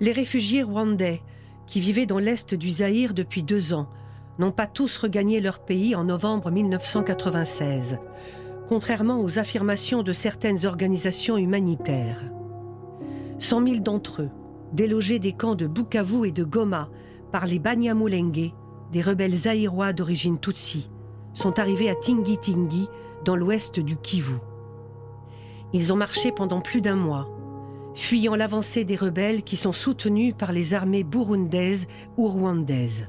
Les réfugiés rwandais, qui vivaient dans l'est du Zaïre depuis deux ans, n'ont pas tous regagné leur pays en novembre 1996, contrairement aux affirmations de certaines organisations humanitaires. 100 000 d'entre eux, délogés des camps de Bukavu et de Goma par les Banyamulenge, des rebelles zaïrois d'origine Tutsi, sont arrivés à Tingi-Tingi, dans l'ouest du Kivu. Ils ont marché pendant plus d'un mois, fuyant l'avancée des rebelles qui sont soutenus par les armées burundaises ou rwandaises.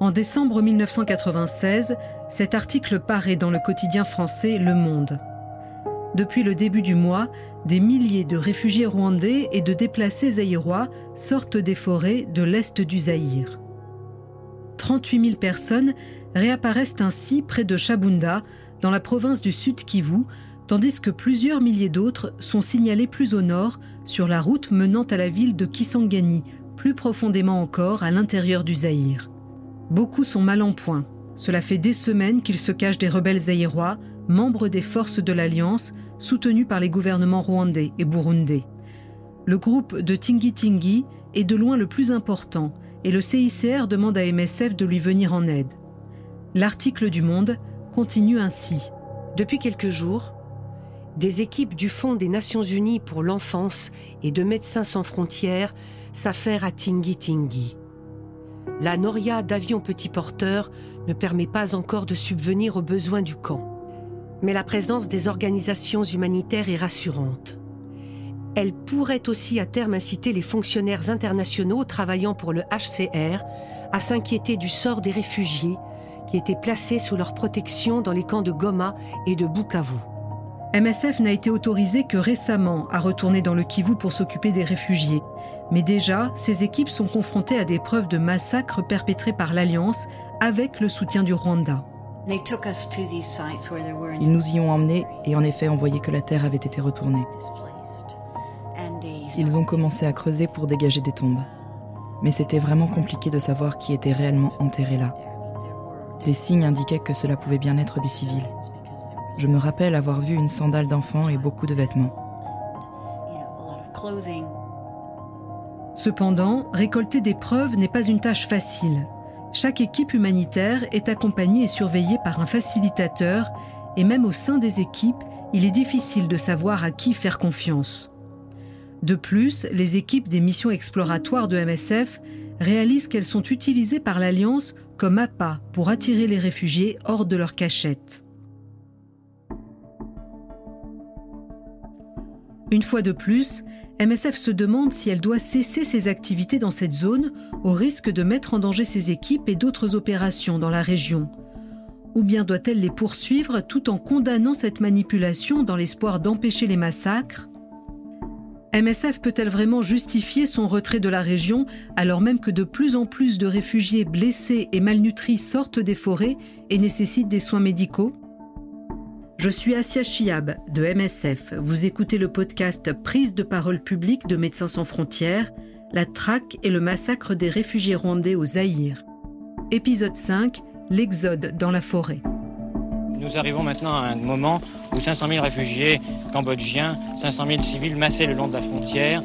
En décembre 1996, cet article paraît dans le quotidien français Le Monde. Depuis le début du mois, des milliers de réfugiés rwandais et de déplacés zaïrois sortent des forêts de l'est du Zaïre. 38 000 personnes réapparaissent ainsi près de Chabunda, dans la province du Sud Kivu, tandis que plusieurs milliers d'autres sont signalés plus au nord, sur la route menant à la ville de Kisangani, plus profondément encore à l'intérieur du Zaïre. Beaucoup sont mal en point. Cela fait des semaines qu'ils se cachent des rebelles zaïrois, membres des forces de l'Alliance, soutenus par les gouvernements rwandais et burundais. Le groupe de Tingi Tingi est de loin le plus important et le CICR demande à MSF de lui venir en aide. L'article du Monde continue ainsi. Depuis quelques jours, des équipes du Fonds des Nations Unies pour l'enfance et de Médecins sans frontières s'affairent à Tingi Tingi. La noria d'avions petits porteurs ne permet pas encore de subvenir aux besoins du camp. Mais la présence des organisations humanitaires est rassurante. Elle pourrait aussi à terme inciter les fonctionnaires internationaux travaillant pour le HCR à s'inquiéter du sort des réfugiés qui étaient placés sous leur protection dans les camps de Goma et de Bukavu. MSF n'a été autorisé que récemment à retourner dans le Kivu pour s'occuper des réfugiés. Mais déjà, ces équipes sont confrontées à des preuves de massacres perpétrés par l'Alliance avec le soutien du Rwanda. Ils nous y ont emmenés et en effet on voyait que la terre avait été retournée. Ils ont commencé à creuser pour dégager des tombes. Mais c'était vraiment compliqué de savoir qui était réellement enterré là. Des signes indiquaient que cela pouvait bien être des civils. Je me rappelle avoir vu une sandale d'enfant et beaucoup de vêtements. Cependant, récolter des preuves n'est pas une tâche facile. Chaque équipe humanitaire est accompagnée et surveillée par un facilitateur, et même au sein des équipes, il est difficile de savoir à qui faire confiance. De plus, les équipes des missions exploratoires de MSF réalisent qu'elles sont utilisées par l'Alliance comme appât pour attirer les réfugiés hors de leur cachette. Une fois de plus, MSF se demande si elle doit cesser ses activités dans cette zone au risque de mettre en danger ses équipes et d'autres opérations dans la région. Ou bien doit-elle les poursuivre tout en condamnant cette manipulation dans l'espoir d'empêcher les massacres? MSF peut-elle vraiment justifier son retrait de la région alors même que de plus en plus de réfugiés blessés et malnutris sortent des forêts et nécessitent des soins médicaux? Je suis Asia Chiab de MSF. Vous écoutez le podcast Prise de parole publique de Médecins sans frontières, la traque et le massacre des réfugiés rwandais au Zaïre. Épisode 5 L'exode dans la forêt. Nous arrivons maintenant à un moment où 500 000 réfugiés cambodgiens, 500 000 civils massés le long de la frontière,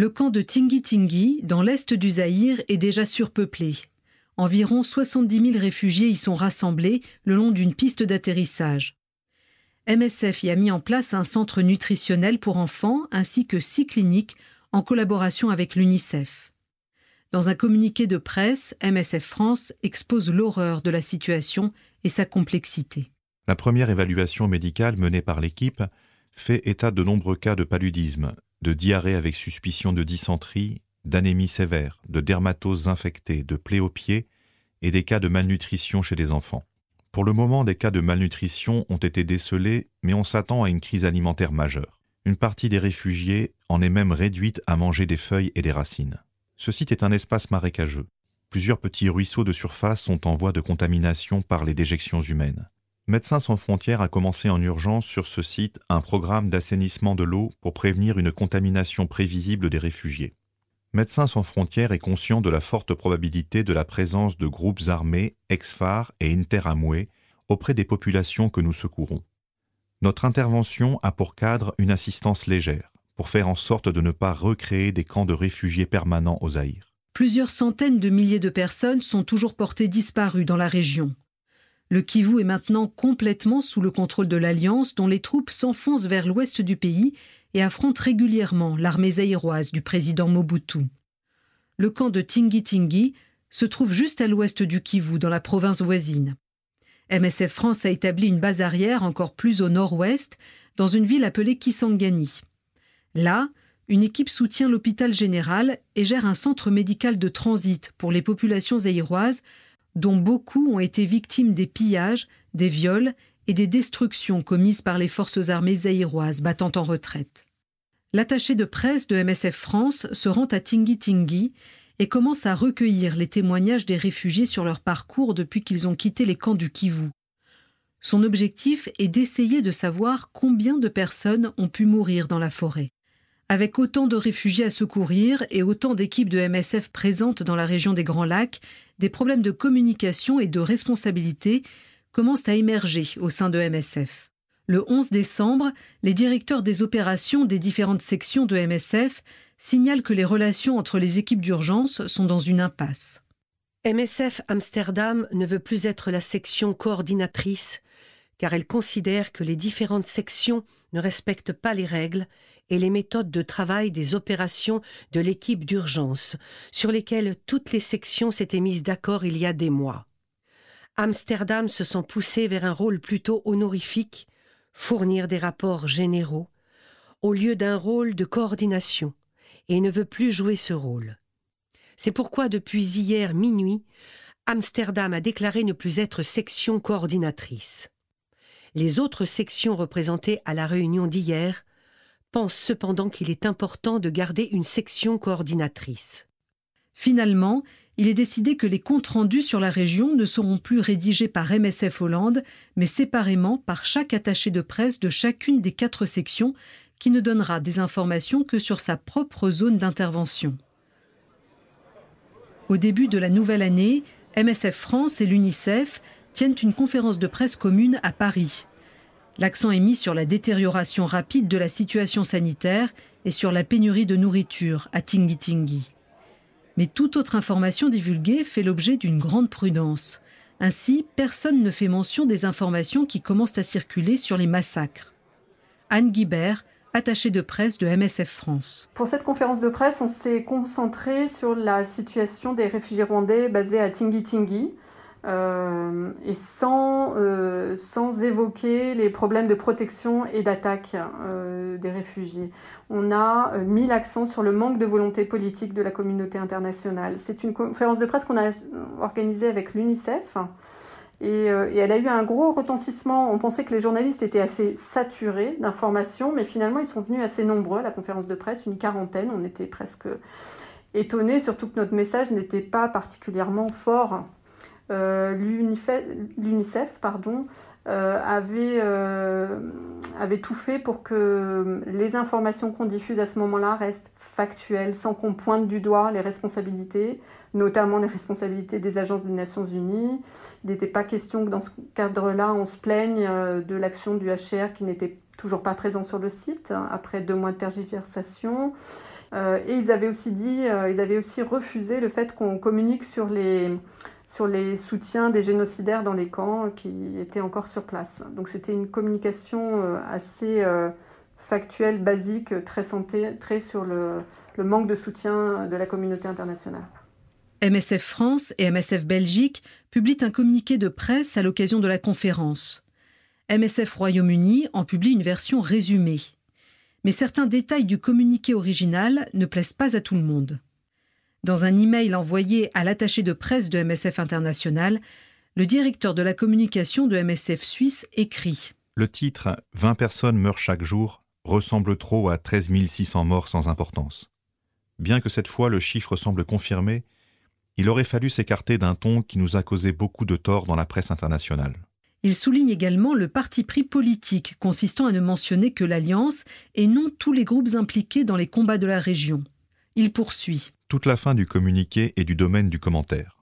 Le camp de Tingi Tingi, dans l'est du Zaïre, est déjà surpeuplé. Environ 70 000 réfugiés y sont rassemblés le long d'une piste d'atterrissage. MSF y a mis en place un centre nutritionnel pour enfants ainsi que six cliniques en collaboration avec l'UNICEF. Dans un communiqué de presse, MSF France expose l'horreur de la situation et sa complexité. La première évaluation médicale menée par l'équipe fait état de nombreux cas de paludisme, de diarrhée avec suspicion de dysenterie, d'anémie sévère, de dermatose infectée, de plaies aux pieds et des cas de malnutrition chez les enfants. Pour le moment, des cas de malnutrition ont été décelés, mais on s'attend à une crise alimentaire majeure. Une partie des réfugiés en est même réduite à manger des feuilles et des racines. Ce site est un espace marécageux. Plusieurs petits ruisseaux de surface sont en voie de contamination par les déjections humaines. Médecins sans frontières a commencé en urgence sur ce site un programme d'assainissement de l'eau pour prévenir une contamination prévisible des réfugiés. Médecins sans frontières est conscient de la forte probabilité de la présence de groupes armés, ex-FAR et Interamwe auprès des populations que nous secourons. Notre intervention a pour cadre une assistance légère, pour faire en sorte de ne pas recréer des camps de réfugiés permanents aux Zaïre. Plusieurs centaines de milliers de personnes sont toujours portées disparues dans la région. Le Kivu est maintenant complètement sous le contrôle de l'Alliance dont les troupes s'enfoncent vers l'ouest du pays et affrontent régulièrement l'armée zaïroise du président Mobutu. Le camp de Tingi Tingi se trouve juste à l'ouest du Kivu dans la province voisine. MSF France a établi une base arrière encore plus au nord-ouest, dans une ville appelée Kisangani. Là, une équipe soutient l'hôpital général et gère un centre médical de transit pour les populations zaïroises, dont beaucoup ont été victimes des pillages, des viols et des destructions commises par les forces armées zaïroises battant en retraite. L'attaché de presse de MSF France se rend à Tingi Tingi et commence à recueillir les témoignages des réfugiés sur leur parcours depuis qu'ils ont quitté les camps du Kivu. Son objectif est d'essayer de savoir combien de personnes ont pu mourir dans la forêt. Avec autant de réfugiés à secourir et autant d'équipes de MSF présentes dans la région des Grands Lacs, des problèmes de communication et de responsabilité commencent à émerger au sein de MSF. Le 11 décembre, les directeurs des opérations des différentes sections de MSF signale que les relations entre les équipes d'urgence sont dans une impasse. MSF Amsterdam ne veut plus être la section coordinatrice car elle considère que les différentes sections ne respectent pas les règles et les méthodes de travail des opérations de l'équipe d'urgence, sur lesquelles toutes les sections s'étaient mises d'accord il y a des mois. Amsterdam se sent poussé vers un rôle plutôt honorifique, fournir des rapports généraux, au lieu d'un rôle de coordination et ne veut plus jouer ce rôle. C'est pourquoi depuis hier minuit, Amsterdam a déclaré ne plus être section coordinatrice. Les autres sections représentées à la réunion d'hier pensent cependant qu'il est important de garder une section coordinatrice. Finalement, il est décidé que les comptes rendus sur la région ne seront plus rédigés par MSF Hollande, mais séparément par chaque attaché de presse de chacune des quatre sections qui ne donnera des informations que sur sa propre zone d'intervention. Au début de la nouvelle année, MSF France et l'UNICEF tiennent une conférence de presse commune à Paris. L'accent est mis sur la détérioration rapide de la situation sanitaire et sur la pénurie de nourriture à Tingi Tingi. Mais toute autre information divulguée fait l'objet d'une grande prudence. Ainsi, personne ne fait mention des informations qui commencent à circuler sur les massacres. Anne Guibert, attaché de presse de MSF France. Pour cette conférence de presse, on s'est concentré sur la situation des réfugiés rwandais basés à Tingi Tingi. Euh, et sans, euh, sans évoquer les problèmes de protection et d'attaque euh, des réfugiés. On a mis l'accent sur le manque de volonté politique de la communauté internationale. C'est une conférence de presse qu'on a organisée avec l'UNICEF, euh, et, elle a eu un gros retentissement. On pensait que les journalistes étaient assez saturés d'informations, mais finalement, ils sont venus assez nombreux à la conférence de presse, une quarantaine. On était presque étonnés, surtout que notre message n'était pas particulièrement fort. Euh, L'UNICEF pardon, euh, avait, avait tout fait pour que les informations qu'on diffuse à ce moment-là restent factuelles, sans qu'on pointe du doigt les responsabilités, notamment les responsabilités des agences des Nations Unies. Il n'était pas question que dans ce cadre-là, on se plaigne euh, de l'action du HCR qui n'était toujours pas présent sur le site hein, après deux mois de tergiversation. Euh, et ils avaient aussi dit, euh, ils avaient aussi refusé le fait qu'on communique sur les, sur les soutiens des génocidaires dans les camps qui étaient encore sur place. Donc c'était une communication assez factuelle, basique, très centrée sur le, le manque de soutien de la communauté internationale. MSF France et MSF Belgique publient un communiqué de presse à l'occasion de la conférence. MSF Royaume-Uni en publie une version résumée. Mais certains détails du communiqué original ne plaisent pas à tout le monde. Dans un email envoyé à l'attaché de presse de MSF International, le directeur de la communication de MSF Suisse écrit Le titre 20 personnes meurent chaque jour ressemble trop à 13 600 morts sans importance. Bien que cette fois le chiffre semble confirmé, il aurait fallu s'écarter d'un ton qui nous a causé beaucoup de tort dans la presse internationale. Il souligne également le parti pris politique consistant à ne mentionner que l'Alliance et non tous les groupes impliqués dans les combats de la région. Il poursuit. Toute la fin du communiqué est du domaine du commentaire.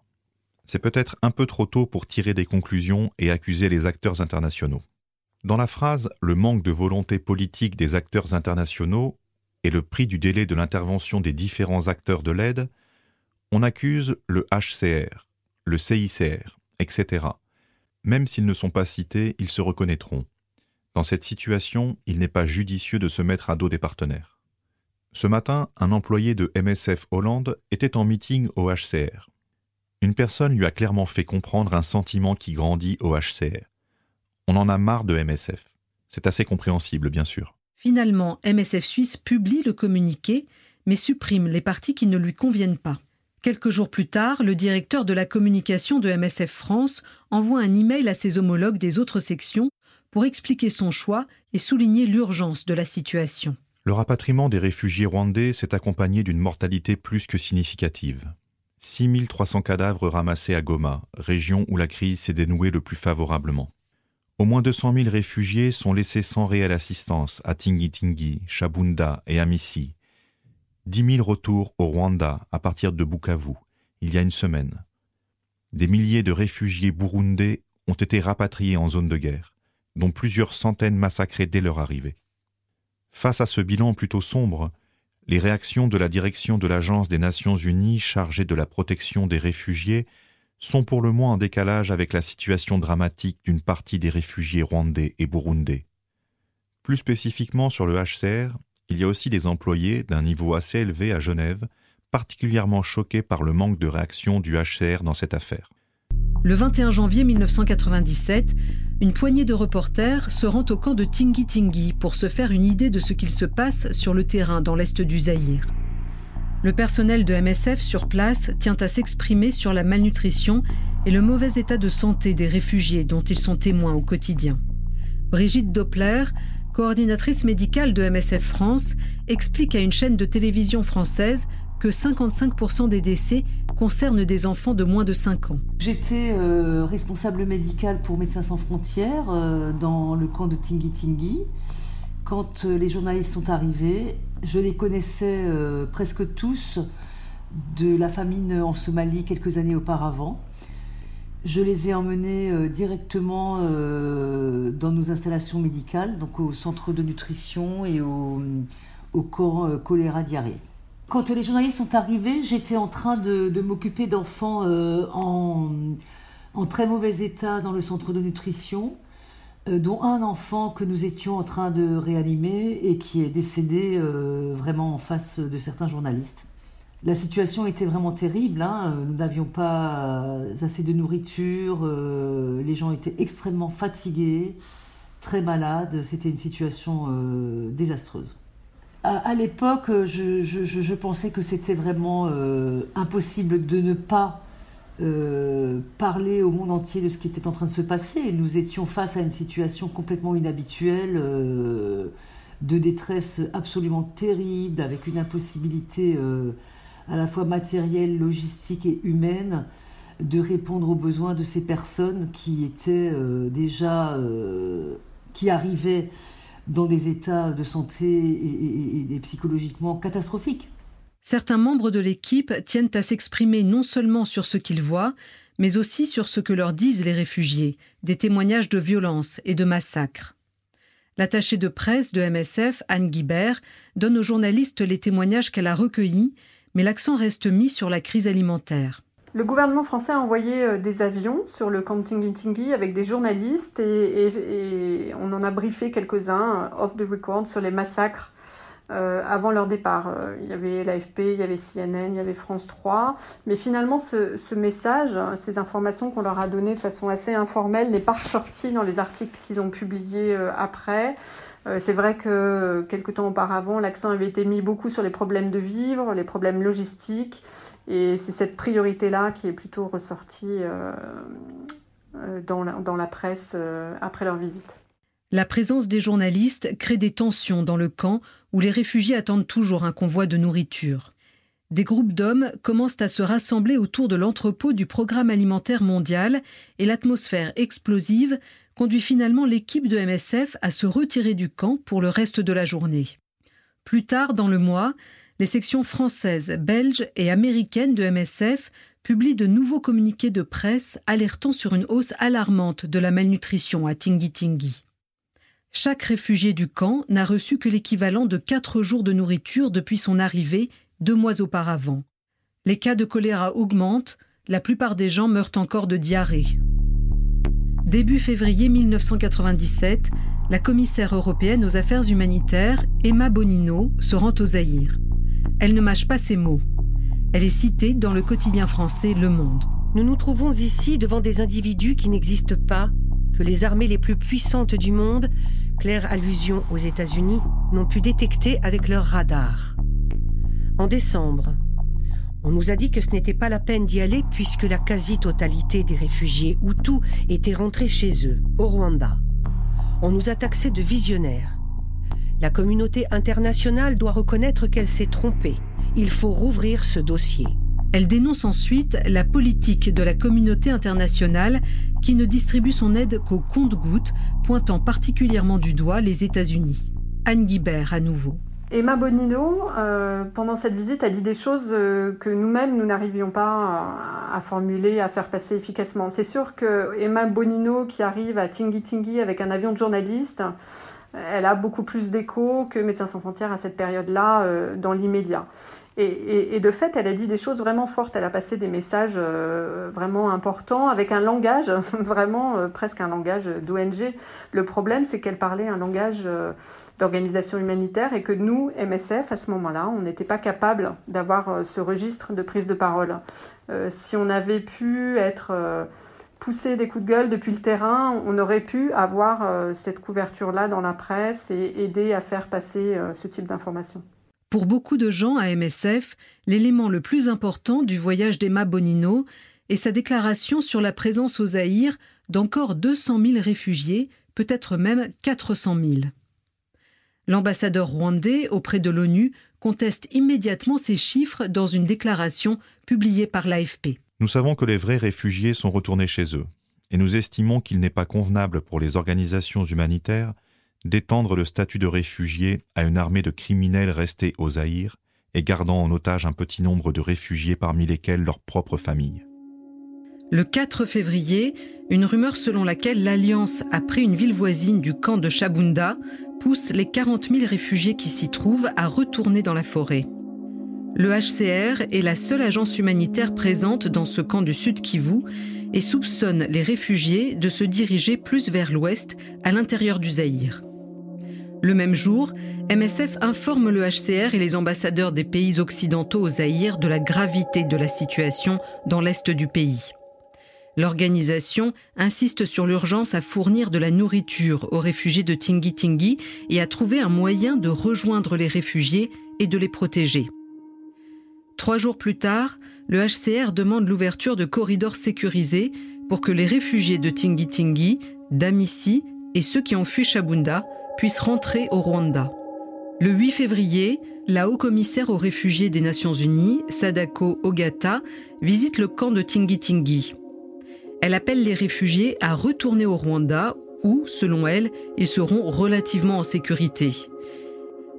C'est peut-être un peu trop tôt pour tirer des conclusions et accuser les acteurs internationaux. Dans la phrase Le manque de volonté politique des acteurs internationaux et le prix du délai de l'intervention des différents acteurs de l'aide, on accuse le HCR, le CICR, etc. Même s'ils ne sont pas cités, ils se reconnaîtront. Dans cette situation, il n'est pas judicieux de se mettre à dos des partenaires. Ce matin, un employé de MSF Hollande était en meeting au HCR. Une personne lui a clairement fait comprendre un sentiment qui grandit au HCR. On en a marre de MSF. C'est assez compréhensible, bien sûr. Finalement, MSF Suisse publie le communiqué, mais supprime les parties qui ne lui conviennent pas. Quelques jours plus tard, le directeur de la communication de MSF France envoie un email à ses homologues des autres sections pour expliquer son choix et souligner l'urgence de la situation. Le rapatriement des réfugiés rwandais s'est accompagné d'une mortalité plus que significative. 6300 cadavres ramassés à Goma, région où la crise s'est dénouée le plus favorablement. Au moins 200 000 réfugiés sont laissés sans réelle assistance à Tingi-Tingi, Shabunda et Amissi, 10 000 retours au Rwanda à partir de Bukavu, il y a une semaine. Des milliers de réfugiés burundais ont été rapatriés en zone de guerre, dont plusieurs centaines massacrés dès leur arrivée. Face à ce bilan plutôt sombre, les réactions de la direction de l'Agence des Nations Unies chargée de la protection des réfugiés sont pour le moins en décalage avec la situation dramatique d'une partie des réfugiés rwandais et burundais. Plus spécifiquement sur le HCR, il y a aussi des employés d'un niveau assez élevé à Genève, particulièrement choqués par le manque de réaction du HCR dans cette affaire. Le 21 janvier 1997, une poignée de reporters se rend au camp de Tingi Tingi pour se faire une idée de ce qu'il se passe sur le terrain dans l'est du Zaïre. Le personnel de MSF sur place tient à s'exprimer sur la malnutrition et le mauvais état de santé des réfugiés dont ils sont témoins au quotidien. Brigitte Doppler, coordinatrice médicale de MSF France, explique à une chaîne de télévision française que 55% des décès concernent des enfants de moins de 5 ans. J'étais euh, responsable médical pour Médecins sans frontières euh, dans le camp de Tingi Tingi. Quand euh, les journalistes sont arrivés, je les connaissais presque tous de la famine en Somalie quelques années auparavant. Je les ai emmenés directement dans nos installations médicales, donc au centre de nutrition et au, au camp choléra-diarrhée. Quand les journalistes sont arrivés, j'étais en train de, m'occuper d'enfants en, en, très mauvais état dans le centre de nutrition, dont un enfant que nous étions en train de réanimer et qui est décédé vraiment en face de certains journalistes. La situation était vraiment terrible. Hein. Nous n'avions pas assez de nourriture. Euh, les gens étaient extrêmement fatigués, très malades. C'était une situation euh, désastreuse. À, l'époque, je, pensais que c'était vraiment euh, impossible de ne pas parler au monde entier de ce qui était en train de se passer. Nous étions face à une situation complètement inhabituelle de détresse absolument terrible, avec une impossibilité à la fois matérielle, logistique et humaine, de répondre aux besoins de ces personnes qui étaient euh, déjà, euh, qui arrivaient dans des états de santé et, psychologiquement catastrophiques. Certains membres de l'équipe tiennent à s'exprimer non seulement sur ce qu'ils voient, mais aussi sur ce que leur disent les réfugiés, des témoignages de violence et de massacres. L'attachée de presse de MSF, Anne Guibert, donne aux journalistes les témoignages qu'elle a recueillis mais l'accent reste mis sur la crise alimentaire. Le gouvernement français a envoyé euh, des avions sur le camp Tingi avec des journalistes et, on en a briefé quelques-uns euh, off the record sur les massacres euh, avant leur départ. il y avait l'AFP, il y avait CNN, il y avait France 3. Mais finalement, ce, ce message, ces informations qu'on leur a données de façon assez informelle, n'est pas ressorti dans les articles qu'ils ont publiés après. C'est vrai que quelques temps auparavant, l'accent avait été mis beaucoup sur les problèmes de vivre, les problèmes logistiques, et c'est cette priorité-là qui est plutôt ressortie euh, euh, dans la, presse après leur visite. La présence des journalistes crée des tensions dans le camp où les réfugiés attendent toujours un convoi de nourriture. Des groupes d'hommes commencent à se rassembler autour de l'entrepôt du Programme alimentaire mondial et l'atmosphère explosive conduit finalement l'équipe de MSF à se retirer du camp pour le reste de la journée. Plus tard dans le mois, les sections françaises, belges et américaines de MSF publient de nouveaux communiqués de presse alertant sur une hausse alarmante de la malnutrition à Tingi Chaque réfugié du camp n'a reçu que l'équivalent de quatre jours de nourriture depuis son arrivée deux mois auparavant. Les cas de choléra augmentent, la plupart des gens meurent encore de diarrhée. Début février 1997, la commissaire européenne aux affaires humanitaires, Emma Bonino, se rend au Zaïre. Elle ne mâche pas ses mots. Elle est citée dans le quotidien français Le Monde. Nous nous trouvons ici devant des individus qui n'existent pas, que les armées les plus puissantes du monde, claire allusion aux États-Unis, n'ont pu détecter avec leurs radars. En décembre, on nous a dit que ce n'était pas la peine d'y aller puisque la quasi-totalité des réfugiés Hutus étaient rentrés chez eux, au Rwanda. On nous a taxés de visionnaires. La communauté internationale doit reconnaître qu'elle s'est trompée. Il faut rouvrir ce dossier. Elle dénonce ensuite la politique de la communauté internationale qui ne distribue son aide qu'au compte-gouttes, pointant particulièrement du doigt les États-Unis. Anne Guibert à nouveau. Emma Bonino, euh, pendant cette visite, a dit des choses euh, que nous-mêmes, nous n'arrivions pas à, formuler, à faire passer efficacement. C'est sûr que Emma Bonino, qui arrive à Tingi Tingi avec un avion de journalistes, elle a beaucoup plus d'écho que Médecins sans frontières à cette période-là, euh, dans l'immédiat. Et, de fait, elle a dit des choses vraiment fortes. Elle a passé des messages vraiment importants avec un langage, vraiment presque un langage d'ONG. Le problème, c'est qu'elle parlait un langage d'organisation humanitaire et que nous, MSF, à ce moment-là, on n'était pas capable d'avoir euh, ce registre de prise de parole. Euh, si on avait pu être euh, poussé des coups de gueule depuis le terrain, on aurait pu avoir cette couverture-là dans la presse et aider à faire passer ce type d'informations. Pour beaucoup de gens à MSF, l'élément le plus important du voyage d'Emma Bonino est sa déclaration sur la présence au Zaïre d'encore 200 000 réfugiés, peut-être même 400 000. L'ambassadeur rwandais auprès de l'ONU conteste immédiatement ces chiffres dans une déclaration publiée par l'AFP. Nous savons que les vrais réfugiés sont retournés chez eux, et nous estimons qu'il n'est pas convenable pour les organisations humanitaires d'étendre le statut de réfugié à une armée de criminels restés au Zaïre et gardant en otage un petit nombre de réfugiés parmi lesquels leurs propres familles. Le 4 février, une rumeur selon laquelle l'Alliance a pris une ville voisine du camp de Chabunda pousse les 40 000 réfugiés qui s'y trouvent à retourner dans la forêt. Le HCR est la seule agence humanitaire présente dans ce camp du Sud Kivu et soupçonne les réfugiés de se diriger plus vers l'ouest, à l'intérieur du Zaïre. Le même jour, MSF informe le HCR et les ambassadeurs des pays occidentaux au Zaïre de la gravité de la situation dans l'est du pays. L'organisation insiste sur l'urgence à fournir de la nourriture aux réfugiés de Tingi Tingi et à trouver un moyen de rejoindre les réfugiés et de les protéger. Trois jours plus tard, le HCR demande l'ouverture de corridors sécurisés pour que les réfugiés de Tingi Tingi, d'Amissi et ceux qui ont fui Chabunda puissent rentrer au Rwanda. Le 8 février, la haut-commissaire aux réfugiés des Nations Unies, Sadako Ogata, visite le camp de Tingi Tingi. Elle appelle les réfugiés à retourner au Rwanda où, selon elle, ils seront relativement en sécurité.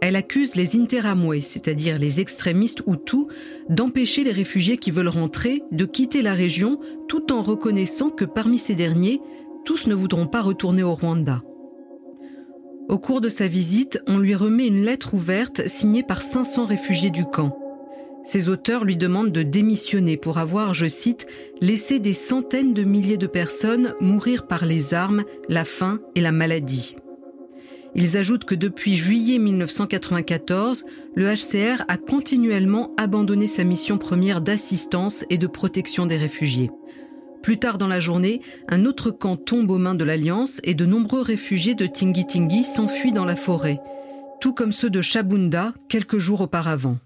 Elle accuse les Interamwe, c'est-à-dire les extrémistes Hutus, d'empêcher les réfugiés qui veulent rentrer de quitter la région tout en reconnaissant que parmi ces derniers, tous ne voudront pas retourner au Rwanda. Au cours de sa visite, on lui remet une lettre ouverte signée par 500 réfugiés du camp. Ses auteurs lui demandent de démissionner pour avoir, je cite, laissé des centaines de milliers de personnes mourir par les armes, la faim et la maladie. Ils ajoutent que depuis juillet 1994, le HCR a continuellement abandonné sa mission première d'assistance et de protection des réfugiés. Plus tard dans la journée, un autre camp tombe aux mains de l'Alliance et de nombreux réfugiés de Tingi Tingi s'enfuient dans la forêt, tout comme ceux de Chabunda quelques jours auparavant.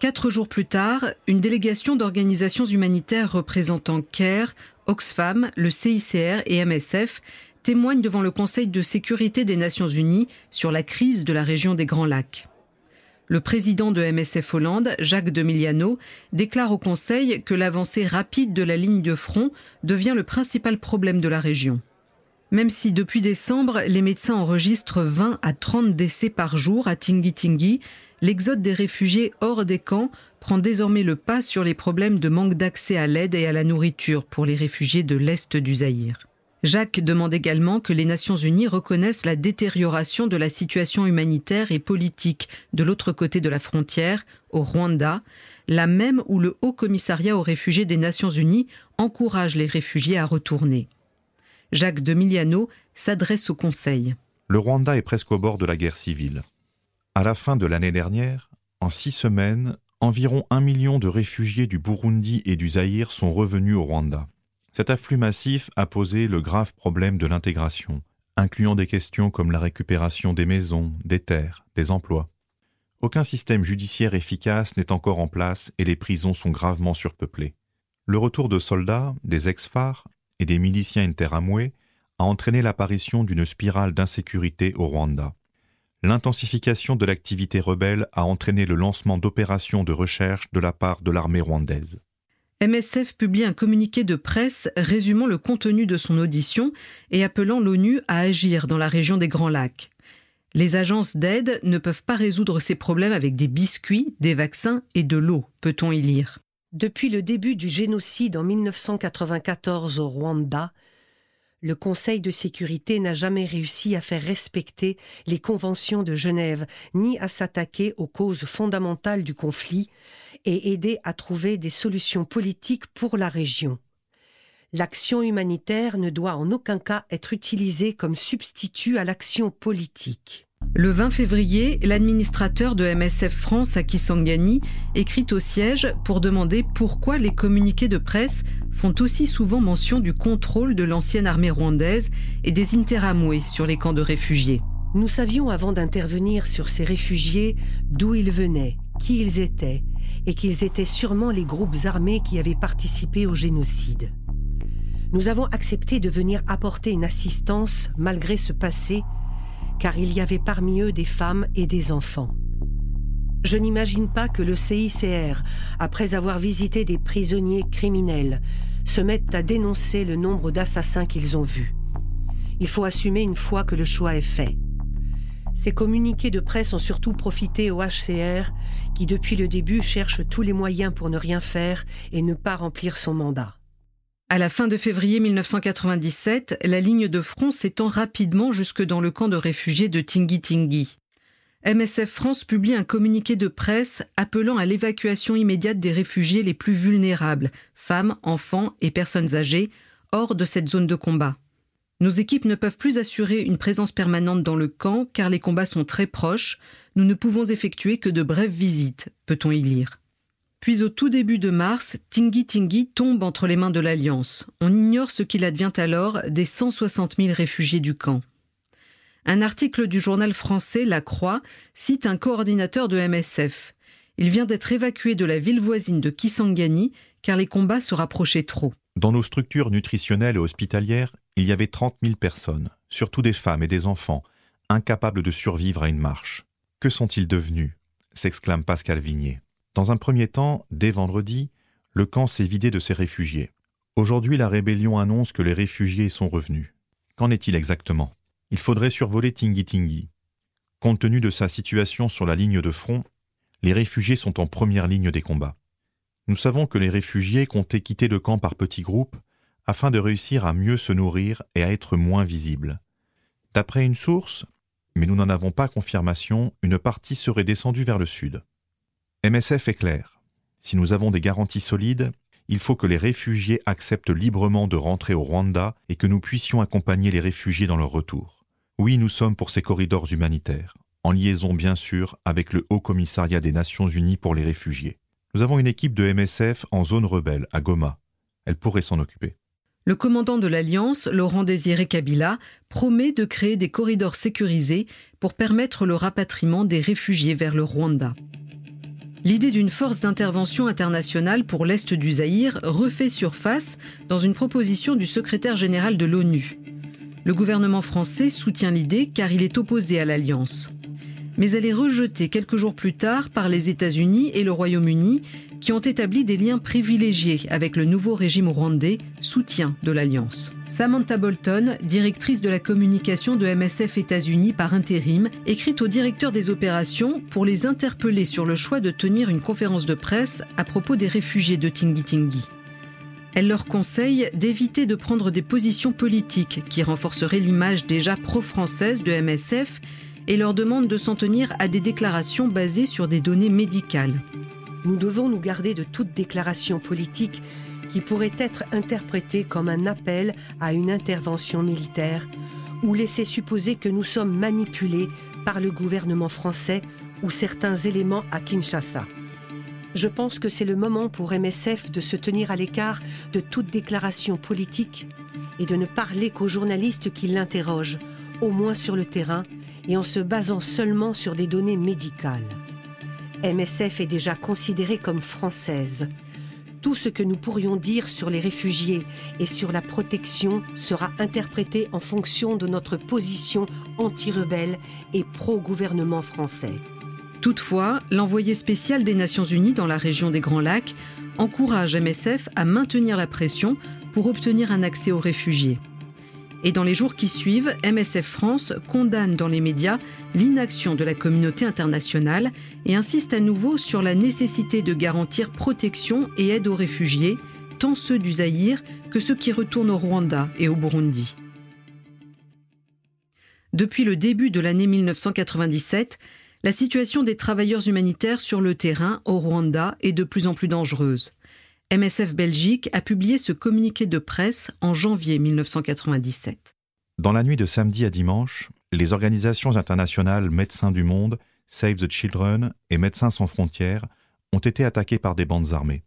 Quatre jours plus tard, une délégation d'organisations humanitaires représentant CARE, Oxfam, le CICR et MSF témoigne devant le Conseil de sécurité des Nations Unies sur la crise de la région des Grands Lacs. Le président de MSF Hollande, Jacques de Miliano, déclare au Conseil que l'avancée rapide de la ligne de front devient le principal problème de la région. Même si depuis décembre, les médecins enregistrent 20 à 30 décès par jour à Tingi-Tingi, l'exode des réfugiés hors des camps prend désormais le pas sur les problèmes de manque d'accès à l'aide et à la nourriture pour les réfugiés de l'Est du Zaïre. Jacques demande également que les Nations Unies reconnaissent la détérioration de la situation humanitaire et politique de l'autre côté de la frontière, au Rwanda, la même où le Haut Commissariat aux réfugiés des Nations Unies encourage les réfugiés à retourner. Jacques de Miliano s'adresse au Conseil. Le Rwanda est presque au bord de la guerre civile. À la fin de l'année dernière, en six semaines, environ un million de réfugiés du Burundi et du Zaïre sont revenus au Rwanda. Cet afflux massif a posé le grave problème de l'intégration, incluant des questions comme la récupération des maisons, des terres, des emplois. Aucun système judiciaire efficace n'est encore en place et les prisons sont gravement surpeuplées. Le retour de soldats, des ex-phares et des miliciens interamoués a entraîné l'apparition d'une spirale d'insécurité au Rwanda. L'intensification de l'activité rebelle a entraîné le lancement d'opérations de recherche de la part de l'armée rwandaise. MSF publie un communiqué de presse résumant le contenu de son audition et appelant l'ONU à agir dans la région des Grands Lacs. Les agences d'aide ne peuvent pas résoudre ces problèmes avec des biscuits, des vaccins et de l'eau, peut-on y lire. Depuis le début du génocide en 1994 au Rwanda, le Conseil de sécurité n'a jamais réussi à faire respecter les conventions de Genève, ni à s'attaquer aux causes fondamentales du conflit, et aider à trouver des solutions politiques pour la région. L'action humanitaire ne doit en aucun cas être utilisée comme substitut à l'action politique. Le 20 février, l'administrateur de MSF France à Kisangani écrit au siège pour demander pourquoi les communiqués de presse font aussi souvent mention du contrôle de l'ancienne armée rwandaise et des interamoués sur les camps de réfugiés. Nous savions avant d'intervenir sur ces réfugiés d'où ils venaient, qui ils étaient, et qu'ils étaient sûrement les groupes armés qui avaient participé au génocide. Nous avons accepté de venir apporter une assistance malgré ce passé, car il y avait parmi eux des femmes et des enfants. Je n'imagine pas que le CICR, après avoir visité des prisonniers criminels, se mette à dénoncer le nombre d'assassins qu'ils ont vus. Il faut assumer une fois que le choix est fait. Ces communiqués de presse ont surtout profité au HCR, qui depuis le début cherche tous les moyens pour ne rien faire et ne pas remplir son mandat. À la fin de février 1997, la ligne de front s'étend rapidement jusque dans le camp de réfugiés de Tingi-Tingi. MSF France publie un communiqué de presse appelant à l'évacuation immédiate des réfugiés les plus vulnérables, femmes, enfants et personnes âgées, hors de cette zone de combat. Nos équipes ne peuvent plus assurer une présence permanente dans le camp car les combats sont très proches. Nous ne pouvons effectuer que de brèves visites, peut-on y lire. Puis au tout début de mars, Tingi Tingi tombe entre les mains de l'Alliance. On ignore ce qu'il advient alors des 160 000 réfugiés du camp. Un article du journal français La Croix cite un coordinateur de MSF. Il vient d'être évacué de la ville voisine de Kisangani car les combats se rapprochaient trop. Dans nos structures nutritionnelles et hospitalières, il y avait trente mille personnes, surtout des femmes et des enfants, incapables de survivre à une marche. Que sont-ils devenus? s'exclame Pascal Vignier. Dans un premier temps, dès vendredi, le camp s'est vidé de ses réfugiés. Aujourd'hui, la rébellion annonce que les réfugiés sont revenus. Qu'en est-il exactement? Il faudrait survoler Tingi Tingi. Compte tenu de sa situation sur la ligne de front, les réfugiés sont en première ligne des combats. Nous savons que les réfugiés comptaient quitter le camp par petits groupes afin de réussir à mieux se nourrir et à être moins visibles. D'après une source, mais nous n'en avons pas confirmation, une partie serait descendue vers le sud. MSF est clair. Si nous avons des garanties solides, il faut que les réfugiés acceptent librement de rentrer au Rwanda et que nous puissions accompagner les réfugiés dans leur retour. Oui, nous sommes pour ces corridors humanitaires, en liaison bien sûr avec le Haut Commissariat des Nations Unies pour les réfugiés. Nous avons une équipe de MSF en zone rebelle, à Goma. Elle pourrait s'en occuper. Le commandant de l'Alliance, Laurent Désiré Kabila, promet de créer des corridors sécurisés pour permettre le rapatriement des réfugiés vers le Rwanda. L'idée d'une force d'intervention internationale pour l'Est du Zaïre refait surface dans une proposition du secrétaire général de l'ONU. Le gouvernement français soutient l'idée car il est opposé à l'alliance. Mais elle est rejetée quelques jours plus tard par les États-Unis et le Royaume-Uni qui ont établi des liens privilégiés avec le nouveau régime rwandais, soutien de l'Alliance. Samantha Bolton, directrice de la communication de MSF États-Unis par intérim, écrit au directeur des opérations pour les interpeller sur le choix de tenir une conférence de presse à propos des réfugiés de Tingi-Tingi. Elle leur conseille d'éviter de prendre des positions politiques qui renforceraient l'image déjà pro-française de MSF et leur demande de s'en tenir à des déclarations basées sur des données médicales. Nous devons nous garder de toute déclaration politique qui pourrait être interprétée comme un appel à une intervention militaire ou laisser supposer que nous sommes manipulés par le gouvernement français ou certains éléments à Kinshasa. Je pense que c'est le moment pour MSF de se tenir à l'écart de toute déclaration politique et de ne parler qu'aux journalistes qui l'interrogent, au moins sur le terrain, et en se basant seulement sur des données médicales. MSF est déjà considérée comme française. Tout ce que nous pourrions dire sur les réfugiés et sur la protection sera interprété en fonction de notre position anti-rebelle et pro-gouvernement français. Toutefois, l'envoyé spécial des Nations Unies dans la région des Grands Lacs encourage MSF à maintenir la pression pour obtenir un accès aux réfugiés. Et dans les jours qui suivent, MSF France condamne dans les médias l'inaction de la communauté internationale et insiste à nouveau sur la nécessité de garantir protection et aide aux réfugiés, tant ceux du Zaïre que ceux qui retournent au Rwanda et au Burundi. Depuis le début de l'année 1997, la situation des travailleurs humanitaires sur le terrain au Rwanda est de plus en plus dangereuse. MSF Belgique a publié ce communiqué de presse en janvier 1997. Dans la nuit de samedi à dimanche, les organisations internationales Médecins du Monde, Save the Children et Médecins sans frontières ont été attaquées par des bandes armées.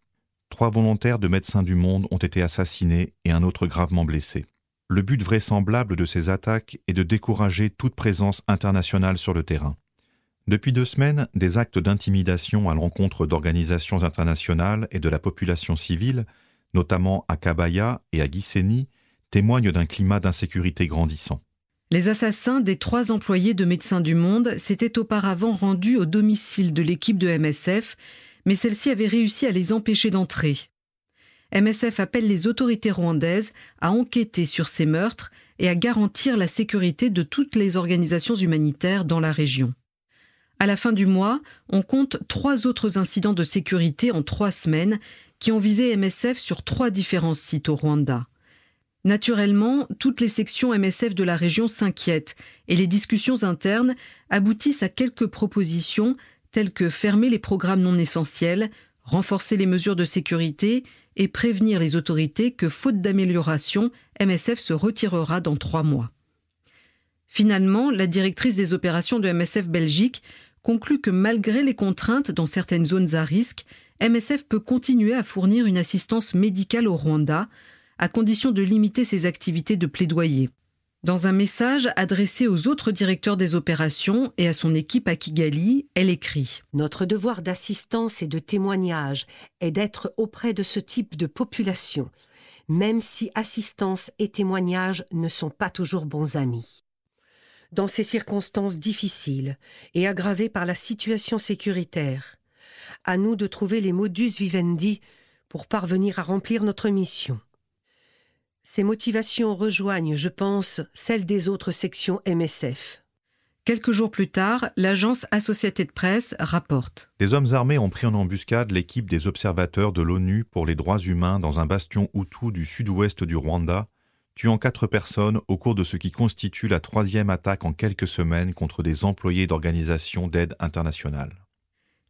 Trois volontaires de Médecins du Monde ont été assassinés et un autre gravement blessé. Le but vraisemblable de ces attaques est de décourager toute présence internationale sur le terrain. Depuis deux semaines, des actes d'intimidation à l'encontre d'organisations internationales et de la population civile, notamment à Kabaya et à Gisenyi, témoignent d'un climat d'insécurité grandissant. Les assassins des trois employés de Médecins du Monde s'étaient auparavant rendus au domicile de l'équipe de MSF, mais celle-ci avait réussi à les empêcher d'entrer. MSF appelle les autorités rwandaises à enquêter sur ces meurtres et à garantir la sécurité de toutes les organisations humanitaires dans la région. À la fin du mois, on compte trois autres incidents de sécurité en trois semaines qui ont visé MSF sur trois différents sites au Rwanda. Naturellement, toutes les sections MSF de la région s'inquiètent et les discussions internes aboutissent à quelques propositions telles que fermer les programmes non essentiels, renforcer les mesures de sécurité et prévenir les autorités que, faute d'amélioration, MSF se retirera dans trois mois. Finalement, la directrice des opérations de MSF Belgique conclut que malgré les contraintes dans certaines zones à risque, MSF peut continuer à fournir une assistance médicale au Rwanda, à condition de limiter ses activités de plaidoyer. Dans un message adressé aux autres directeurs des opérations et à son équipe à Kigali, elle écrit Notre devoir d'assistance et de témoignage est d'être auprès de ce type de population, même si assistance et témoignage ne sont pas toujours bons amis dans ces circonstances difficiles et aggravées par la situation sécuritaire. À nous de trouver les modus vivendi pour parvenir à remplir notre mission. Ces motivations rejoignent, je pense, celles des autres sections MSF. Quelques jours plus tard, l'agence Associated Press rapporte. Des hommes armés ont pris en embuscade l'équipe des observateurs de l'ONU pour les droits humains dans un bastion Hutu du sud-ouest du Rwanda tuant quatre personnes au cours de ce qui constitue la troisième attaque en quelques semaines contre des employés d'organisations d'aide internationale.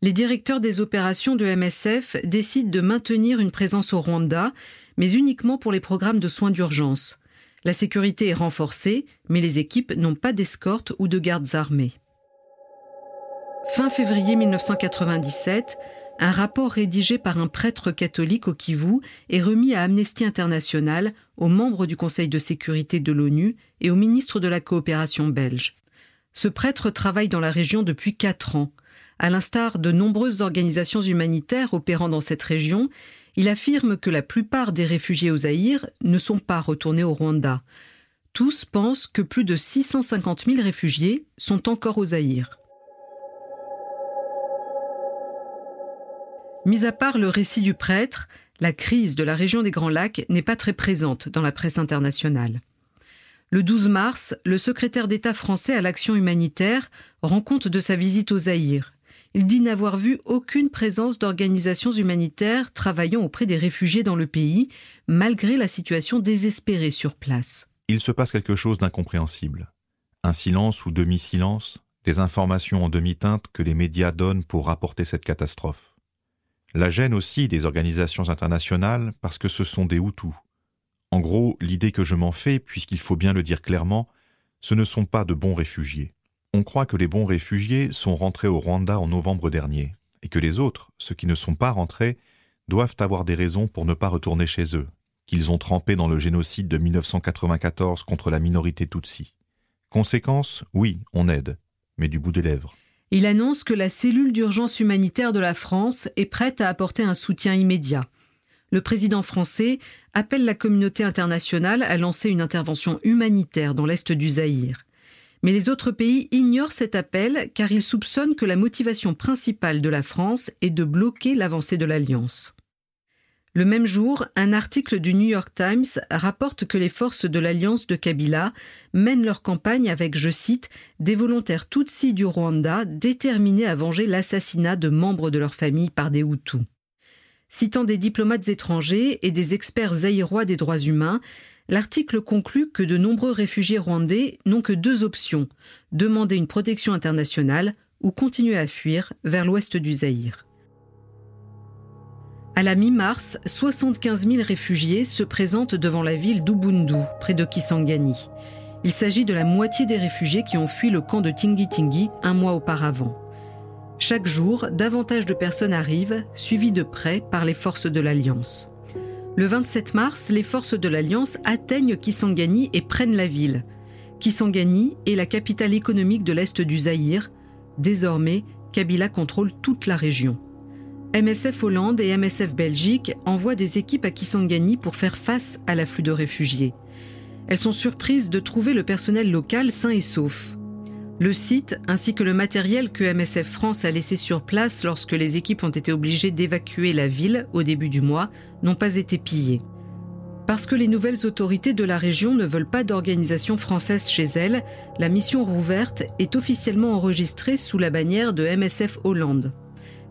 Les directeurs des opérations de MSF décident de maintenir une présence au Rwanda, mais uniquement pour les programmes de soins d'urgence. La sécurité est renforcée, mais les équipes n'ont pas d'escorte ou de gardes armés. Fin février 1997, un rapport rédigé par un prêtre catholique au Kivu est remis à Amnesty International, aux membres du Conseil de sécurité de l'ONU et au ministre de la coopération belge. Ce prêtre travaille dans la région depuis quatre ans. À l'instar de nombreuses organisations humanitaires opérant dans cette région, il affirme que la plupart des réfugiés au Zaïre ne sont pas retournés au Rwanda. Tous pensent que plus de 650 000 réfugiés sont encore au Zaïre. Mis à part le récit du prêtre, la crise de la région des Grands Lacs n'est pas très présente dans la presse internationale. Le 12 mars, le secrétaire d'État français à l'action humanitaire rend compte de sa visite au Zaïre. Il dit n'avoir vu aucune présence d'organisations humanitaires travaillant auprès des réfugiés dans le pays, malgré la situation désespérée sur place. Il se passe quelque chose d'incompréhensible. Un silence ou demi-silence, des informations en demi-teinte que les médias donnent pour rapporter cette catastrophe. La gêne aussi des organisations internationales parce que ce sont des Hutus. En gros, l'idée que je m'en fais, puisqu'il faut bien le dire clairement, ce ne sont pas de bons réfugiés. On croit que les bons réfugiés sont rentrés au Rwanda en novembre dernier, et que les autres, ceux qui ne sont pas rentrés, doivent avoir des raisons pour ne pas retourner chez eux, qu'ils ont trempé dans le génocide de 1994 contre la minorité Tutsi. Conséquence, oui, on aide, mais du bout des lèvres. Il annonce que la cellule d'urgence humanitaire de la France est prête à apporter un soutien immédiat. Le président français appelle la communauté internationale à lancer une intervention humanitaire dans l'est du Zaïre. Mais les autres pays ignorent cet appel car ils soupçonnent que la motivation principale de la France est de bloquer l'avancée de l'Alliance. Le même jour, un article du New York Times rapporte que les forces de l'Alliance de Kabila mènent leur campagne avec, je cite, des volontaires Tutsis du Rwanda déterminés à venger l'assassinat de membres de leur famille par des Hutus. Citant des diplomates étrangers et des experts zaïrois des droits humains, L'article conclut que de nombreux réfugiés rwandais n'ont que deux options demander une protection internationale ou continuer à fuir vers l'ouest du Zaïre. À la mi-mars, 75 000 réfugiés se présentent devant la ville d'Ubundu, près de Kisangani. Il s'agit de la moitié des réfugiés qui ont fui le camp de Tingi un mois auparavant. Chaque jour, davantage de personnes arrivent, suivies de près par les forces de l'Alliance. Le 27 mars, les forces de l'Alliance atteignent Kisangani et prennent la ville. Kisangani est la capitale économique de l'Est du Zaïre. Désormais, Kabila contrôle toute la région. MSF Hollande et MSF Belgique envoient des équipes à Kisangani pour faire face à l'afflux de réfugiés. Elles sont surprises de trouver le personnel local sain et sauf. Le site, ainsi que le matériel que MSF France a laissé sur place lorsque les équipes ont été obligées d'évacuer la ville au début du mois, n'ont pas été pillés. Parce que les nouvelles autorités de la région ne veulent pas d'organisation française chez elles, la mission rouverte est officiellement enregistrée sous la bannière de MSF Hollande.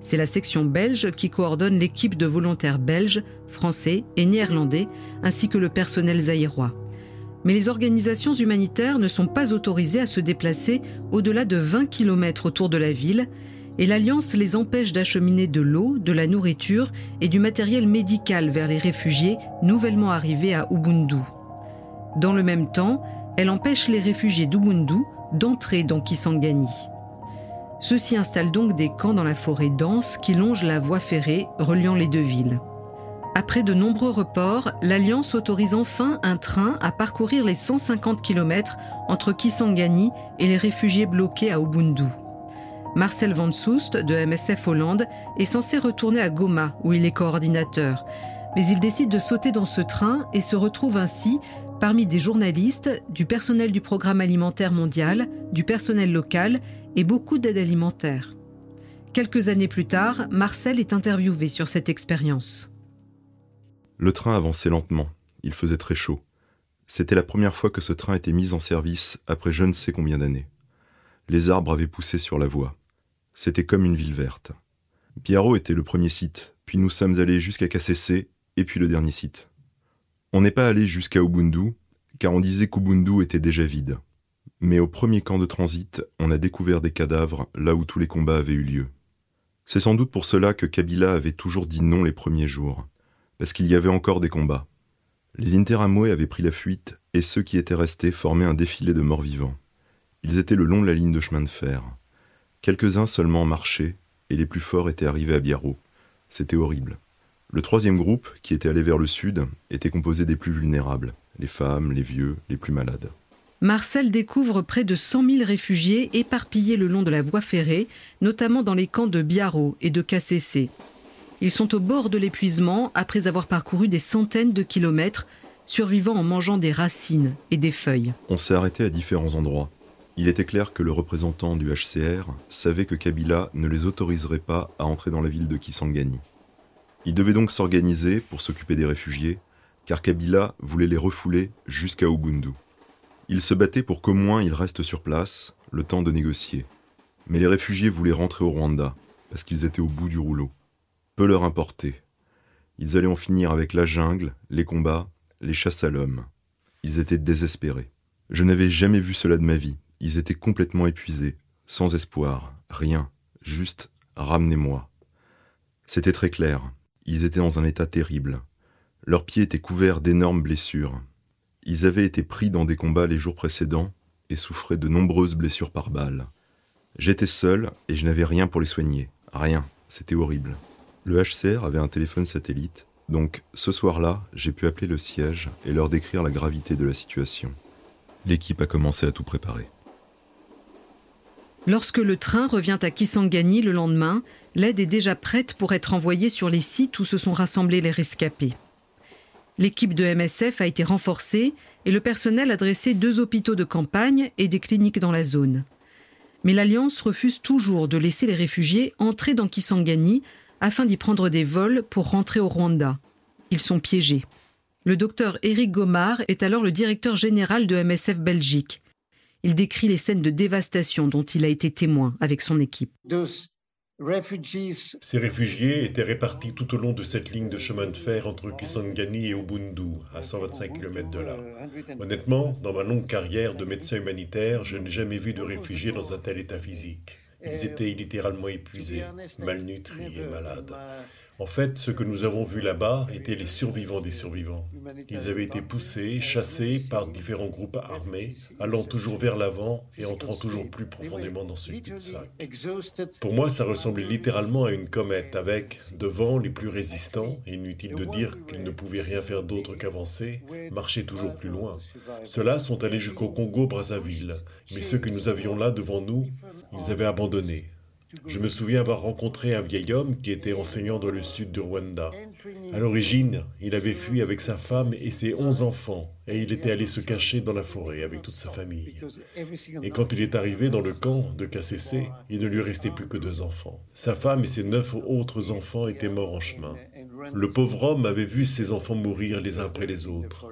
C'est la section belge qui coordonne l'équipe de volontaires belges, français et néerlandais, ainsi que le personnel zaïrois mais les organisations humanitaires ne sont pas autorisées à se déplacer au-delà de 20 km autour de la ville, et l'Alliance les empêche d'acheminer de l'eau, de la nourriture et du matériel médical vers les réfugiés nouvellement arrivés à Ubundu. Dans le même temps, elle empêche les réfugiés d'Ubundu d'entrer dans Kisangani. Ceux-ci installent donc des camps dans la forêt dense qui longe la voie ferrée reliant les deux villes. Après de nombreux reports, l'Alliance autorise enfin un train à parcourir les 150 km entre Kisangani et les réfugiés bloqués à Ubundu. Marcel Van Soest de MSF Hollande est censé retourner à Goma où il est coordinateur. Mais il décide de sauter dans ce train et se retrouve ainsi parmi des journalistes, du personnel du programme alimentaire mondial, du personnel local et beaucoup d'aides alimentaires. Quelques années plus tard, Marcel est interviewé sur cette expérience. Le train avançait lentement. Il faisait très chaud. C'était la première fois que ce train était mis en service après je ne sais combien d'années. Les arbres avaient poussé sur la voie. C'était comme une ville verte. Biarro était le premier site, puis nous sommes allés jusqu'à KCC, et puis le dernier site. On n'est pas allé jusqu'à Ubundu, car on disait qu'Ubundu était déjà vide. Mais au premier camp de transit, on a découvert des cadavres là où tous les combats avaient eu lieu. C'est sans doute pour cela que Kabila avait toujours dit non les premiers jours parce qu'il y avait encore des combats. Les Interamwe avaient pris la fuite et ceux qui étaient restés formaient un défilé de morts-vivants. Ils étaient le long de la ligne de chemin de fer. Quelques-uns seulement marchaient et les plus forts étaient arrivés à Biarro. C'était horrible. Le troisième groupe, qui était allé vers le sud, était composé des plus vulnérables, les femmes, les vieux, les plus malades. Marcel découvre près de 100 000 réfugiés éparpillés le long de la voie ferrée, notamment dans les camps de Biarro et de KCC. Ils sont au bord de l'épuisement après avoir parcouru des centaines de kilomètres, survivant en mangeant des racines et des feuilles. On s'est arrêté à différents endroits. Il était clair que le représentant du HCR savait que Kabila ne les autoriserait pas à entrer dans la ville de Kisangani. Il devait donc s'organiser pour s'occuper des réfugiés, car Kabila voulait les refouler jusqu'à Ubundu. Il se battait pour qu'au moins ils restent sur place, le temps de négocier. Mais les réfugiés voulaient rentrer au Rwanda, parce qu'ils étaient au bout du rouleau. Peu leur importait. Ils allaient en finir avec la jungle, les combats, les chasses à l'homme. Ils étaient désespérés. Je n'avais jamais vu cela de ma vie. Ils étaient complètement épuisés, sans espoir, rien, juste ramenez-moi. C'était très clair. Ils étaient dans un état terrible. Leurs pieds étaient couverts d'énormes blessures. Ils avaient été pris dans des combats les jours précédents et souffraient de nombreuses blessures par balle. J'étais seul et je n'avais rien pour les soigner. Rien. C'était horrible. Le HCR avait un téléphone satellite, donc ce soir-là, j'ai pu appeler le siège et leur décrire la gravité de la situation. L'équipe a commencé à tout préparer. Lorsque le train revient à Kisangani le lendemain, l'aide est déjà prête pour être envoyée sur les sites où se sont rassemblés les rescapés. L'équipe de MSF a été renforcée et le personnel a dressé deux hôpitaux de campagne et des cliniques dans la zone. Mais l'Alliance refuse toujours de laisser les réfugiés entrer dans Kisangani afin d'y prendre des vols pour rentrer au Rwanda. Ils sont piégés. Le docteur Eric Gomard est alors le directeur général de MSF Belgique. Il décrit les scènes de dévastation dont il a été témoin avec son équipe. Ces réfugiés étaient répartis tout au long de cette ligne de chemin de fer entre Kisangani et Ubundu, à 125 km de là. Honnêtement, dans ma longue carrière de médecin humanitaire, je n'ai jamais vu de réfugiés dans un tel état physique. Ils étaient littéralement épuisés, malnutris et malades. En fait, ce que nous avons vu là-bas étaient les survivants des survivants. Ils avaient été poussés, chassés par différents groupes armés, allant toujours vers l'avant et entrant toujours plus profondément dans ce cul-de-sac. Pour moi, ça ressemblait littéralement à une comète avec, devant, les plus résistants, inutile de dire qu'ils ne pouvaient rien faire d'autre qu'avancer, marcher toujours plus loin. Ceux-là sont allés jusqu'au Congo-Brazzaville, mais ceux que nous avions là devant nous, ils avaient abandonné, je me souviens avoir rencontré un vieil homme qui était enseignant dans le sud du Rwanda. À l'origine, il avait fui avec sa femme et ses onze enfants, et il était allé se cacher dans la forêt avec toute sa famille. Et quand il est arrivé dans le camp de KCC, il ne lui restait plus que deux enfants. Sa femme et ses neuf autres enfants étaient morts en chemin. Le pauvre homme avait vu ses enfants mourir les uns après les autres.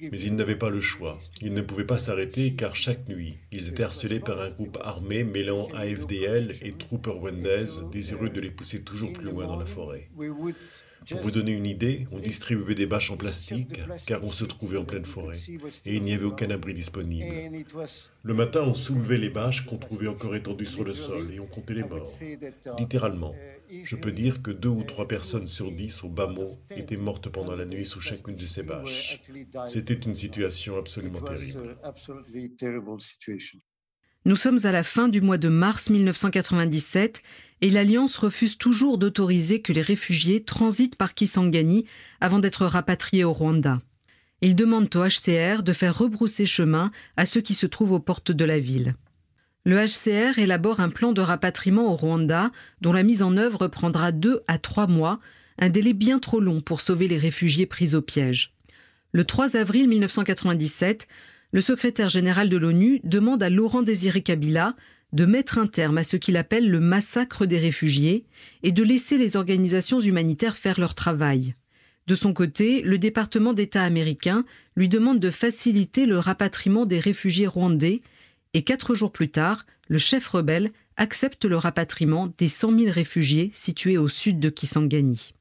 Mais ils n'avaient pas le choix. Ils ne pouvaient pas s'arrêter car chaque nuit, ils étaient harcelés par un groupe armé mêlant AFDL et troupes rwandaises désireux de les pousser toujours plus loin dans la forêt. Pour vous donner une idée, on distribuait des bâches en plastique car on se trouvait en pleine forêt et il n'y avait aucun abri disponible. Le matin, on soulevait les bâches qu'on trouvait encore étendues sur le sol et on comptait les morts. Littéralement, je peux dire que deux ou trois personnes sur dix au bas mot étaient mortes pendant la nuit sous chacune de ces bâches. C'était une situation absolument terrible. Nous sommes à la fin du mois de mars 1997 et l'Alliance refuse toujours d'autoriser que les réfugiés transitent par Kisangani avant d'être rapatriés au Rwanda. Ils demandent au HCR de faire rebrousser chemin à ceux qui se trouvent aux portes de la ville. Le HCR élabore un plan de rapatriement au Rwanda dont la mise en œuvre prendra deux à trois mois, un délai bien trop long pour sauver les réfugiés pris au piège. Le 3 avril 1997, le secrétaire général de l'ONU demande à Laurent Désiré Kabila de mettre un terme à ce qu'il appelle le massacre des réfugiés et de laisser les organisations humanitaires faire leur travail. De son côté, le département d'État américain lui demande de faciliter le rapatriement des réfugiés rwandais et quatre jours plus tard, le chef rebelle accepte le rapatriement des 100 000 réfugiés situés au sud de Kisangani.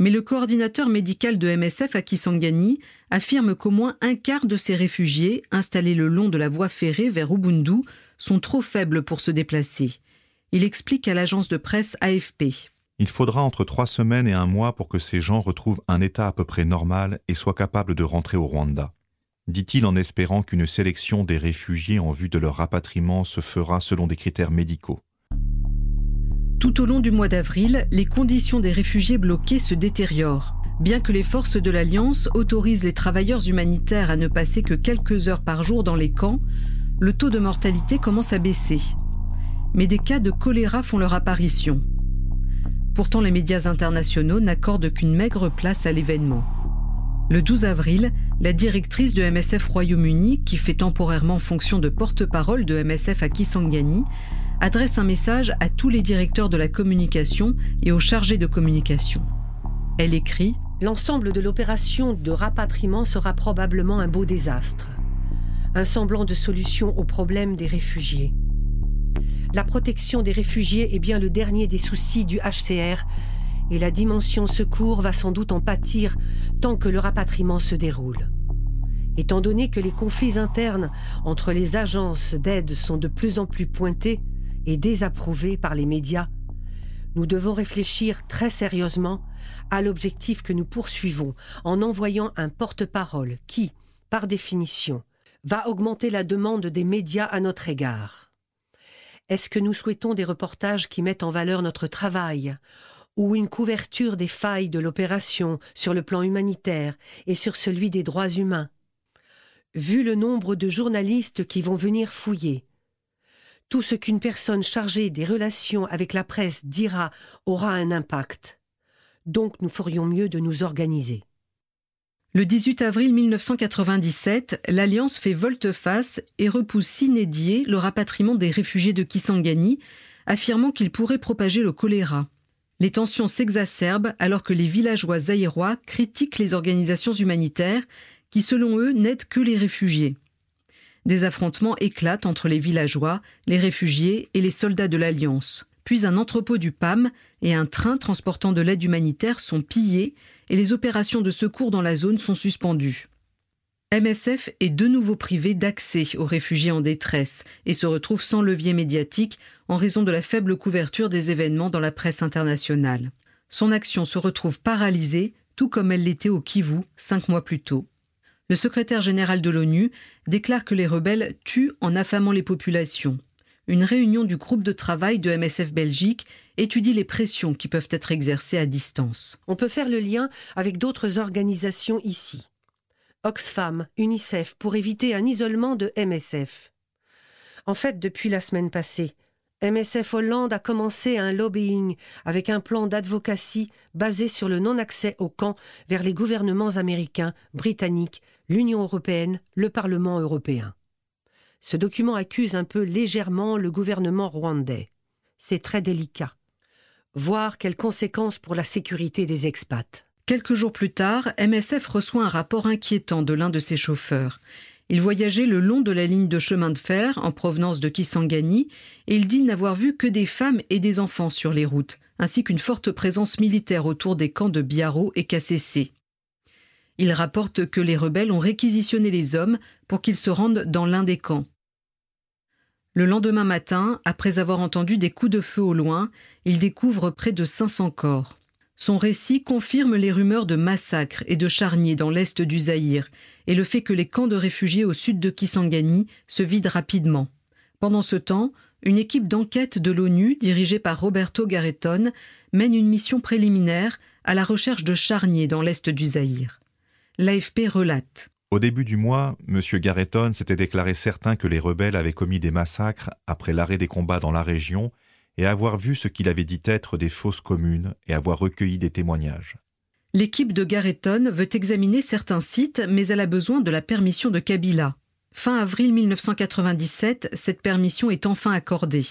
Mais le coordinateur médical de MSF à Kisangani affirme qu'au moins un quart de ces réfugiés, installés le long de la voie ferrée vers Ubundu, sont trop faibles pour se déplacer. Il explique à l'agence de presse AFP. Il faudra entre trois semaines et un mois pour que ces gens retrouvent un état à peu près normal et soient capables de rentrer au Rwanda. Dit-il en espérant qu'une sélection des réfugiés en vue de leur rapatriement se fera selon des critères médicaux. Tout au long du mois d'avril, les conditions des réfugiés bloqués se détériorent. Bien que les forces de l'Alliance autorisent les travailleurs humanitaires à ne passer que quelques heures par jour dans les camps, le taux de mortalité commence à baisser. Mais des cas de choléra font leur apparition. Pourtant, les médias internationaux n'accordent qu'une maigre place à l'événement. Le 12 avril, la directrice de MSF Royaume-Uni, qui fait temporairement fonction de porte-parole de MSF à Kisangani, adresse un message à tous les directeurs de la communication et aux chargés de communication. Elle écrit L'ensemble de l'opération de rapatriement sera probablement un beau désastre, un semblant de solution au problème des réfugiés. La protection des réfugiés est bien le dernier des soucis du HCR et la dimension secours va sans doute en pâtir tant que le rapatriement se déroule. Étant donné que les conflits internes entre les agences d'aide sont de plus en plus pointés et désapprouvés par les médias, nous devons réfléchir très sérieusement à l'objectif que nous poursuivons en envoyant un porte-parole qui, par définition, va augmenter la demande des médias à notre égard. Est-ce que nous souhaitons des reportages qui mettent en valeur notre travail ou une couverture des failles de l'opération sur le plan humanitaire et sur celui des droits humains? Vu le nombre de journalistes qui vont venir fouiller, tout ce qu'une personne chargée des relations avec la presse dira aura un impact. Donc nous ferions mieux de nous organiser. Le 18 avril 1997, l'Alliance fait volte-face et repousse inédié le rapatriement des réfugiés de Kisangani, affirmant qu'il pourrait propager le choléra. Les tensions s'exacerbent alors que les villageois zaïrois critiquent les organisations humanitaires qui, selon eux, n'aident que les réfugiés. Des affrontements éclatent entre les villageois, les réfugiés et les soldats de l'Alliance. Puis un entrepôt du PAM et un train transportant de l'aide humanitaire sont pillés et les opérations de secours dans la zone sont suspendues. MSF est de nouveau privé d'accès aux réfugiés en détresse et se retrouve sans levier médiatique en raison de la faible couverture des événements dans la presse internationale. Son action se retrouve paralysée, tout comme elle l'était au Kivu cinq mois plus tôt. Le secrétaire général de l'ONU déclare que les rebelles tuent en affamant les populations une réunion du groupe de travail de MSF Belgique étudie les pressions qui peuvent être exercées à distance. On peut faire le lien avec d'autres organisations ici. Oxfam, UNICEF, pour éviter un isolement de MSF. En fait, depuis la semaine passée, MSF Hollande a commencé un lobbying avec un plan d'advocacy basé sur le non-accès au camp vers les gouvernements américains, britanniques, l'Union européenne, le Parlement européen. Ce document accuse un peu légèrement le gouvernement rwandais. C'est très délicat. Voir quelles conséquences pour la sécurité des expats. Quelques jours plus tard, MSF reçoit un rapport inquiétant de l'un de ses chauffeurs. Il voyageait le long de la ligne de chemin de fer en provenance de Kisangani et il dit n'avoir vu que des femmes et des enfants sur les routes, ainsi qu'une forte présence militaire autour des camps de Biaro et. Il rapporte que les rebelles ont réquisitionné les hommes pour qu'ils se rendent dans l'un des camps. Le lendemain matin, après avoir entendu des coups de feu au loin, il découvre près de 500 corps. Son récit confirme les rumeurs de massacres et de charniers dans l'est du Zaïre et le fait que les camps de réfugiés au sud de Kisangani se vident rapidement. Pendant ce temps, une équipe d'enquête de l'ONU, dirigée par Roberto Garretton, mène une mission préliminaire à la recherche de charniers dans l'est du Zaïre. L'AFP relate. Au début du mois, M. Garretton s'était déclaré certain que les rebelles avaient commis des massacres après l'arrêt des combats dans la région et avoir vu ce qu'il avait dit être des fausses communes et avoir recueilli des témoignages. L'équipe de Garretton veut examiner certains sites, mais elle a besoin de la permission de Kabila. Fin avril 1997, cette permission est enfin accordée.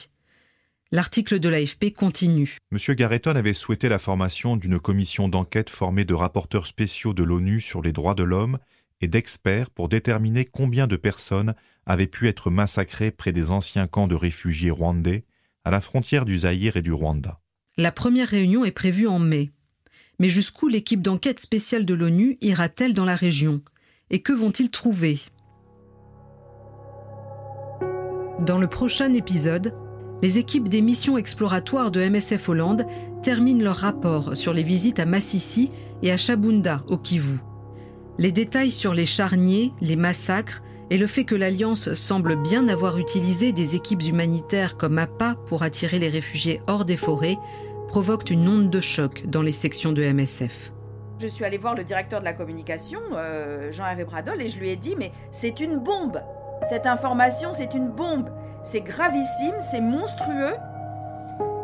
L'article de l'AFP continue. M. Garretton avait souhaité la formation d'une commission d'enquête formée de rapporteurs spéciaux de l'ONU sur les droits de l'homme et d'experts pour déterminer combien de personnes avaient pu être massacrées près des anciens camps de réfugiés rwandais à la frontière du Zaïre et du Rwanda. La première réunion est prévue en mai. Mais jusqu'où l'équipe d'enquête spéciale de l'ONU ira-t-elle dans la région? Et que vont-ils trouver? Dans le prochain épisode, les équipes des missions exploratoires de MSF Hollande terminent leur rapport sur les visites à Massissi et à Chabunda, au Kivu. Les détails sur les charniers, les massacres et le fait que l'Alliance semble bien avoir utilisé des équipes humanitaires comme APA pour attirer les réfugiés hors des forêts provoquent une onde de choc dans les sections de MSF. Je suis allée voir le directeur de la communication, euh, Jean-Hervé Bradol, et je lui ai dit, mais c'est une bombe. Cette information, c'est une bombe. C'est gravissime, c'est monstrueux.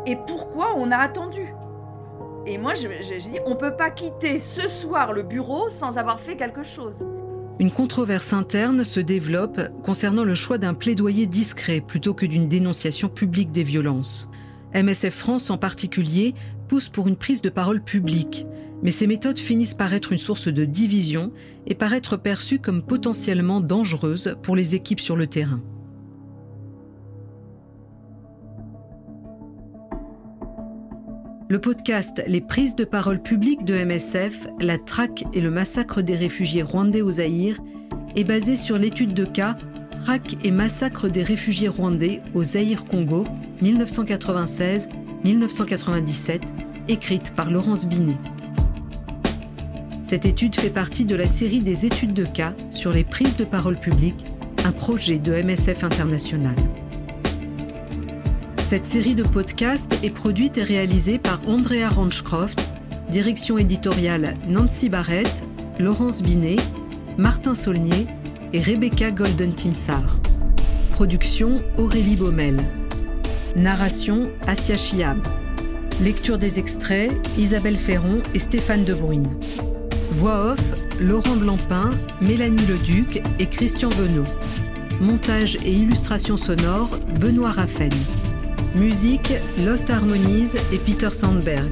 Et pourquoi on a attendu? Et moi, je, dit, on ne peut pas quitter ce soir le bureau sans avoir fait quelque chose. Une controverse interne se développe concernant le choix d'un plaidoyer discret plutôt que d'une dénonciation publique des violences. MSF France en particulier pousse pour une prise de parole publique, mais ces méthodes finissent par être une source de division et par être perçues comme potentiellement dangereuses pour les équipes sur le terrain. Le podcast Les prises de parole publiques de MSF, la traque et le massacre des réfugiés rwandais au Zaïre est basé sur l'étude de cas Traque et massacre des réfugiés rwandais au Zaïre-Congo 1996-1997, écrite par Laurence Binet. Cette étude fait partie de la série des études de cas sur les prises de parole publiques, un projet de MSF International. Cette série de podcasts est produite et réalisée par Andrea Ranchcroft, direction éditoriale Nancy Barrett, Laurence Binet, Martin Saulnier et Rebecca Golden-Timsar. Production Aurélie Baumel. Narration Asia Chiab. Lecture des extraits Isabelle Ferron et Stéphane Debruyne. Voix off Laurent Blampin, Mélanie Leduc et Christian Venot. Montage et illustration sonore Benoît Raffen. Musique Lost Harmonies et Peter Sandberg.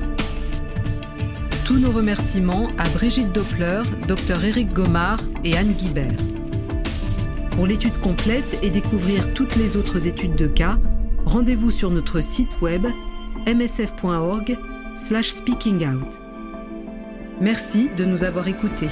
Tous nos remerciements à Brigitte Doppler, Dr Eric Gomard et Anne Guibert. Pour l'étude complète et découvrir toutes les autres études de cas, rendez-vous sur notre site web msf.org slash speakingout. Merci de nous avoir écoutés.